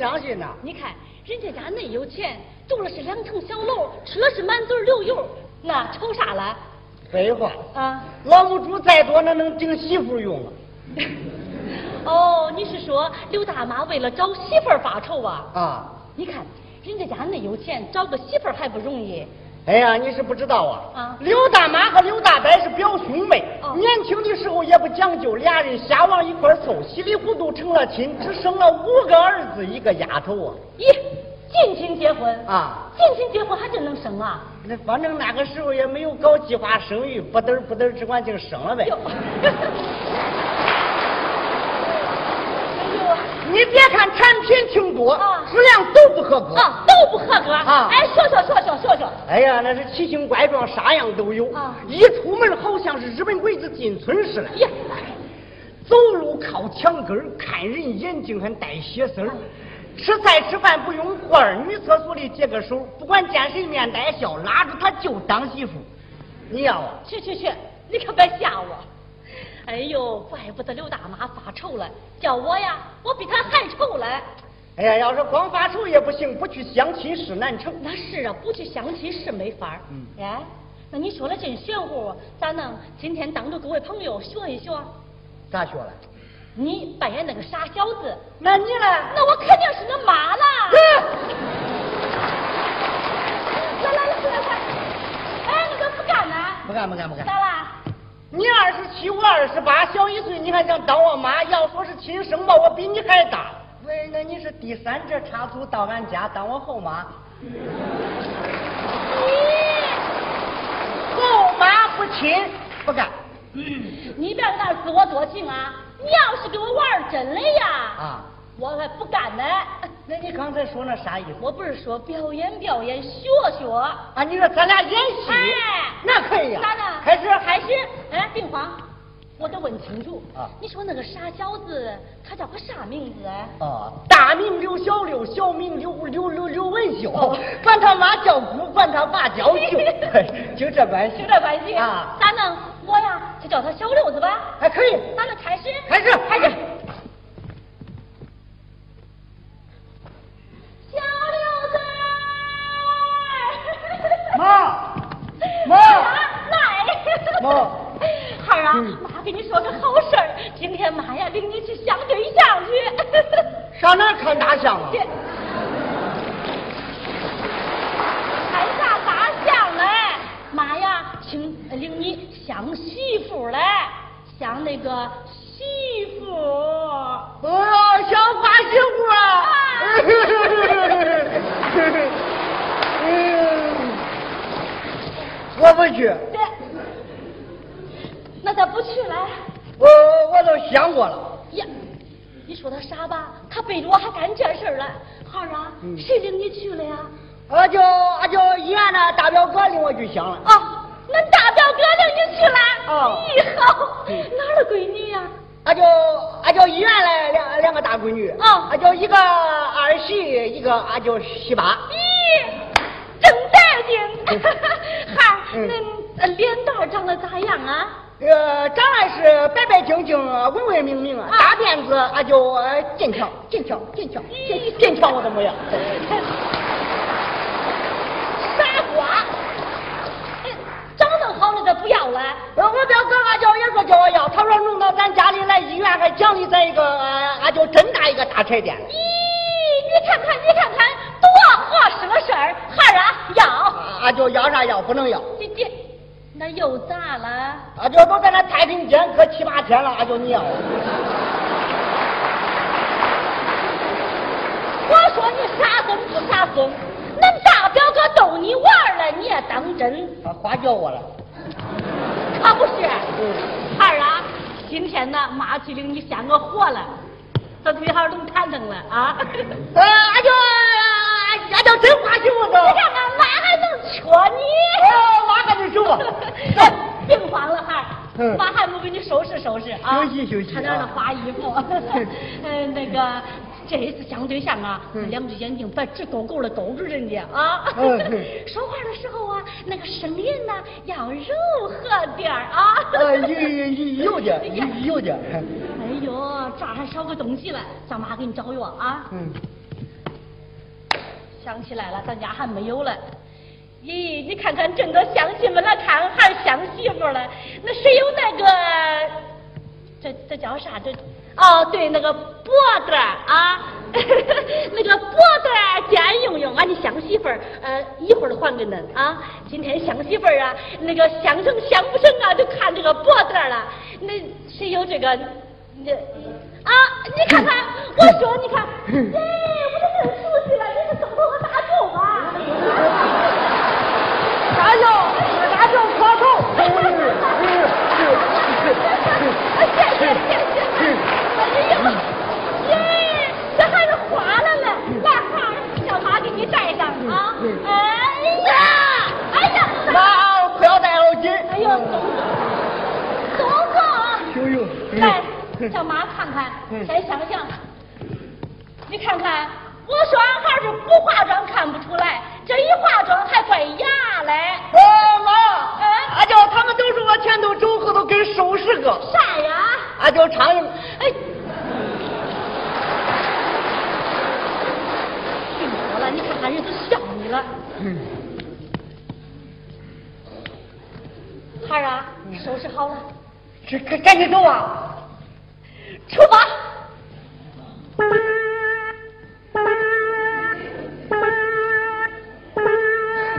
相信呐？你看人家家恁有钱，住的是两层小楼，吃的是满嘴流油，那愁啥了？废话，啊？老母猪再多，那能顶媳妇用啊？哦，你是说刘大妈为了找媳妇儿发愁啊？啊！你看人家家恁有钱，找个媳妇儿还不容易。哎呀，你是不知道啊！啊刘大妈和刘大伯是表兄妹，哦年轻的时候也不讲究，俩人瞎往一块凑，稀里糊涂成了亲，只生了五个儿子一个丫头啊！咦，近亲结婚啊？近亲结婚还真能生啊？那反正那个时候也没有搞计划生育，不嘚不嘚，只管净生了呗。哟，你别看产品挺多，啊质量都不合格。啊，都不合格啊哎，说说说说说说。哎呀，那是奇形怪状，啥样都有。啊一出门好像是日本鬼子进村似的。呀，走路靠墙根儿，看人眼睛还带血丝儿。吃菜吃饭不用筷儿，女厕所里接个手，不管见谁面带笑，拉住他就当媳妇。你要啊？去去去，你可别吓我。哎呦，怪不得刘大妈发愁了，叫我呀，我比她还愁了。哎呀，要是光发愁也不行，不去相亲是难成。那是啊，不去相亲是没法儿。嗯哎，那你说的真玄乎，咋能今天当着各位朋友学一学？咋学了？你扮演那个傻小子，那你呢？那我肯定是你妈了。来来来来来，哎，你可不干呢？不干不干不干。咋啦？你二十七，我二十八，小一岁，你还想当我妈？要说是亲生吧，我比你还大。喂，那你是第三者插足到俺家当我后妈？你后妈不亲，不干。你别在那自我多情啊！你要是给我玩儿真的呀，啊，我还不干呢。那你刚才说那啥意思？我不是说表演表演，学学。啊，你说咱俩演戏，哎，那可以呀、咋的？开始，开始。哎，病房，我得问清楚。啊你说那个傻小子，他叫个啥名字？啊，大名刘小六，小名刘刘刘刘文秀哦，管他妈叫姑，管他爸叫舅，就这关系。就这关系啊咋弄？我呀，就叫他小六子吧。还可以。咱们开始。开始开始。嗯妈跟你说个好事儿，今天妈呀领你去相对象去。上哪儿看大象啊？看啥大象嘞？妈呀，请领你相媳妇嘞，相那个媳妇。哦，相花媳妇啊！嗯，我不去，这，那咋不去嘞？我我都想过了。呀，你说他傻吧？他背着我还干这事儿了。孩儿啊，嗯谁领你去了呀？俺就俺就医院的大表哥领我去想了。哦，恁大表哥领你去了。哦咦好，哪儿的闺女呀？俺就俺就医院来两两个大闺女。哦俺就一个二喜，一个俺就十八。咦，真带劲！孩儿，嗯恁呃脸蛋长得咋样啊？呃，长得是白白净净、文文明明，啊大辫子俺就呃坚强、坚强、坚强、坚坚强我的模样。傻瓜！哎长得好那个不要了。呃，我表哥俺叫也说叫我要，他说弄到咱家里来医院还奖励咱一个，呃俺就真大一个大彩电。咦，你看看，你看看，多合适个事儿！孩儿啊，要。俺就要啥要不能要，那又咋了？俺就都在那太平间搁七八天了，俺就你要。我说你傻孙不傻孙？恁大表哥逗你玩儿了，你也当真？他花叫我了。可不是。孩儿啊，今天呢，妈去领你先个活了，这对孩儿能谈成了啊？呃，俺就俺就真花心了都。你看看，妈还能缺你？妈还能说。别慌了，妈还没给你收拾收拾啊。休息休息。穿点儿的花衣服。嗯，那个。这一次相对象啊，两只眼睛白直勾勾的勾住人家啊。说话的时候啊，那个声音呢要柔和点儿啊。有有有点，有点。哎呦，这还少个东西了，咱妈给你找药啊。嗯。想起来了，咱家还没有了。咦，你看看这么多乡亲们来看，还是相媳妇了。那谁有那个？这这叫啥？这？哦，对，那个脖子啊，那个脖段尖用用，俺的相媳妇儿，呃，一会儿还给恁啊。今天相媳妇儿啊，那个相成相不成啊，就看这个脖子了。那谁有这个？那啊，你看看，我说你看，哎，我都更熟悉了，你是中头个大舅吧？大舅，大舅磕头。谢谢谢谢。耶，这还是花了呢！来，孩叫妈给你带上啊！哎呀，哎呀，妈，不要戴了紧。哎呦，走走。呦呦。来，叫妈看看，先想想。你看看，我说俺孩是不化妆看不出来，这一化妆还怪哑嘞。哎妈，哎，俺叫他们都说我前头走后头跟收拾个。啥呀？俺叫唱。哎。你看看人都笑你了，孩儿啊，收拾好了，这赶赶紧走啊，出发。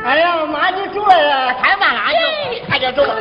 哎呀妈，你走了，太慢了，哎呀快点走。丑，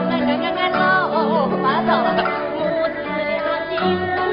我们俺俺走啊走，母子俩心。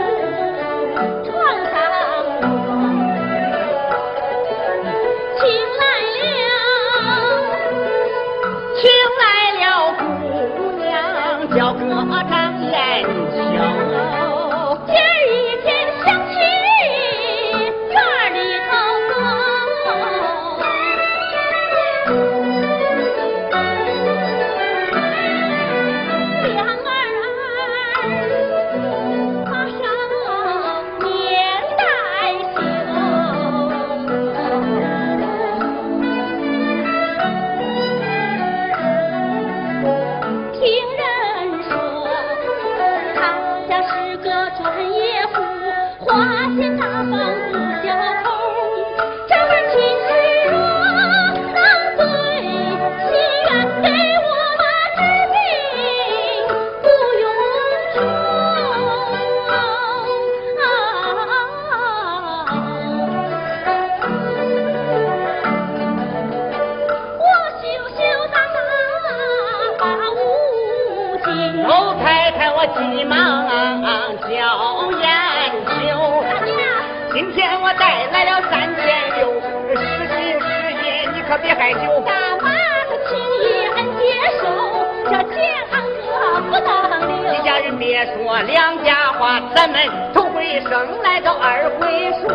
别说两家话，咱们头回生来到二回熟。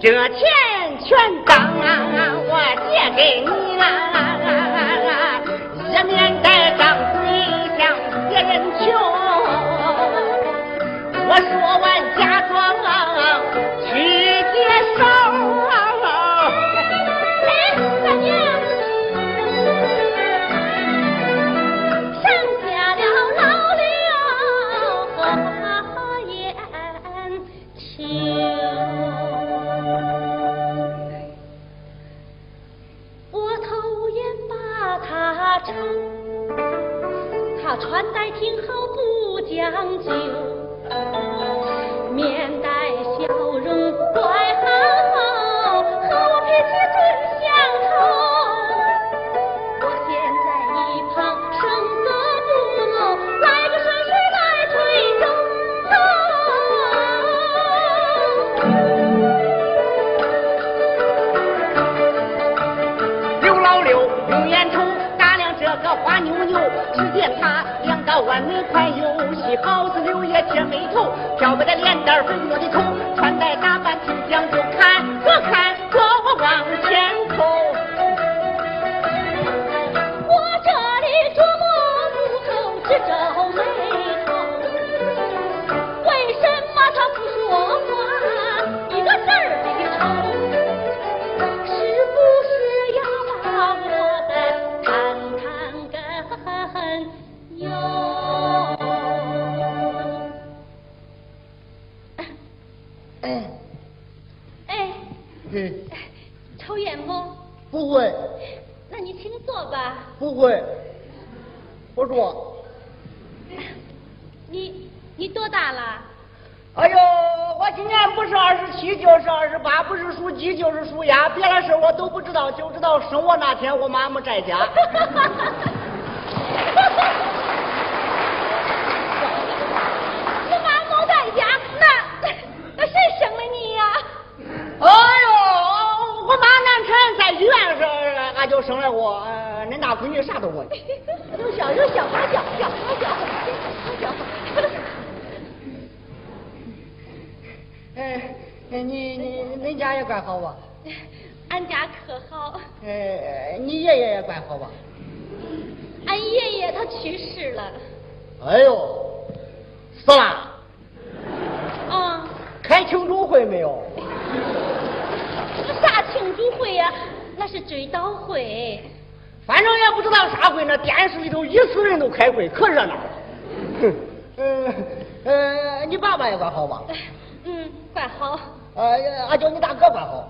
这钱全当我借给你了，以免带张嘴向别人求。我说完，假装啊。柳叶贴眉头，漂泊的脸蛋粉润的头，穿戴你你多大了？哎呦，我今年不是二十七就是二十八，不是属鸡就是属鸭，别的事我都不知道，就知道生我那天我妈没在家。你妈没在家，那那谁生的你呀、哎呦，我妈难产在医院时，俺就生了我，呃恁大闺女啥都问。有笑有笑，好笑笑好笑好笑。哎，哎你你恁家也怪好吧？俺家可好，哎，你爷爷也怪好吧？俺爷爷他去世了。哎呦，死啦！啊，开庆祝会没有？啥庆祝会呀、那是追悼会。反正也不知道啥会，那电视里头一死人都开会，可热闹了。哼，呃呃，你爸爸也怪好吧？嗯，怪好，呃，俺叫你大哥怪好，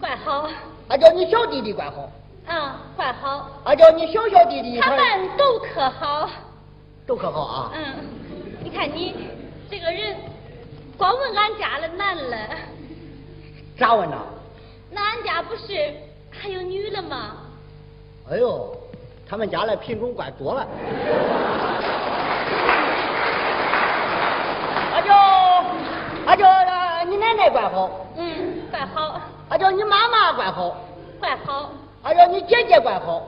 怪好，俺叫你小弟弟怪好，啊，怪好，俺叫你小小弟弟。他们都可好。都可好啊。嗯，你看你这个人，光问俺家的男了，咋问呢？那俺家不是还有女的吗？哎呦，他们家的品种怪多了。俺叫俺叫怪好，嗯，怪好，俺叫你妈妈怪好，怪好，俺叫你姐姐怪好，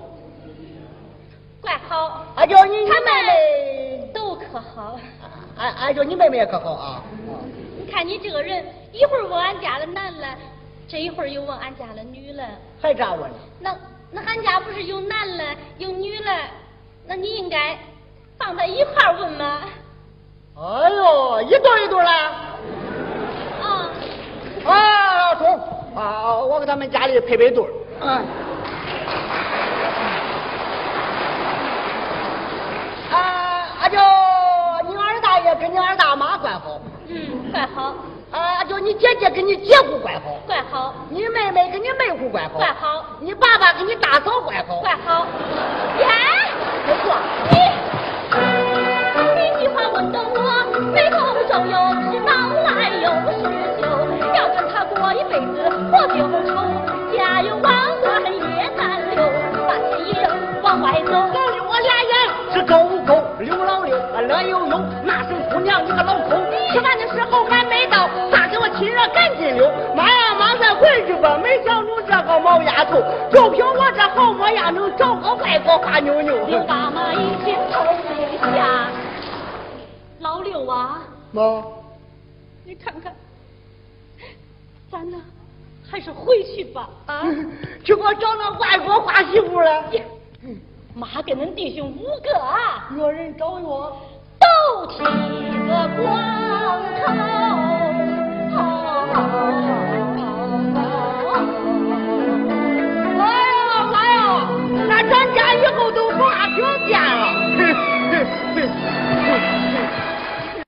怪好，俺叫你你他妹妹们，都可好。俺俺叫你妹妹也可好啊。你看你这个人，一会儿问俺家的男了，这一会儿又问俺家的女了。还咋问呢？那那俺家不是有男了有女了，那你应该放在一块儿问吗？哎呦，一对一对的。啊，啊，中啊！我给他们家里配配对儿。嗯。啊，俺叫你二大爷跟你二大妈怪好，嗯，怪好，啊，就你姐姐跟你姐夫怪好，怪好，你妹妹跟你妹夫怪好，怪好，你爸爸跟你大嫂怪好，怪好。耶，不错。你这句话问得我眉头皱，又我就愁。家有万贯也难留，把钱一扔往外走。老六，我俩眼是勾勾，刘老六啊乐悠悠，那声姑娘你个老抠，吃饭的时候还没到，咋给我亲热赶紧溜，妈呀妈咱回去吧，没想住这个毛丫头，就凭我这好模样能找个外国花妞妞。刘大妈已经头没下，老六啊，妈，你看看，咱呢还是回去吧啊！去给我找那外国花媳妇了。妈跟恁弟兄五个啊，约人找我。都剃个光头。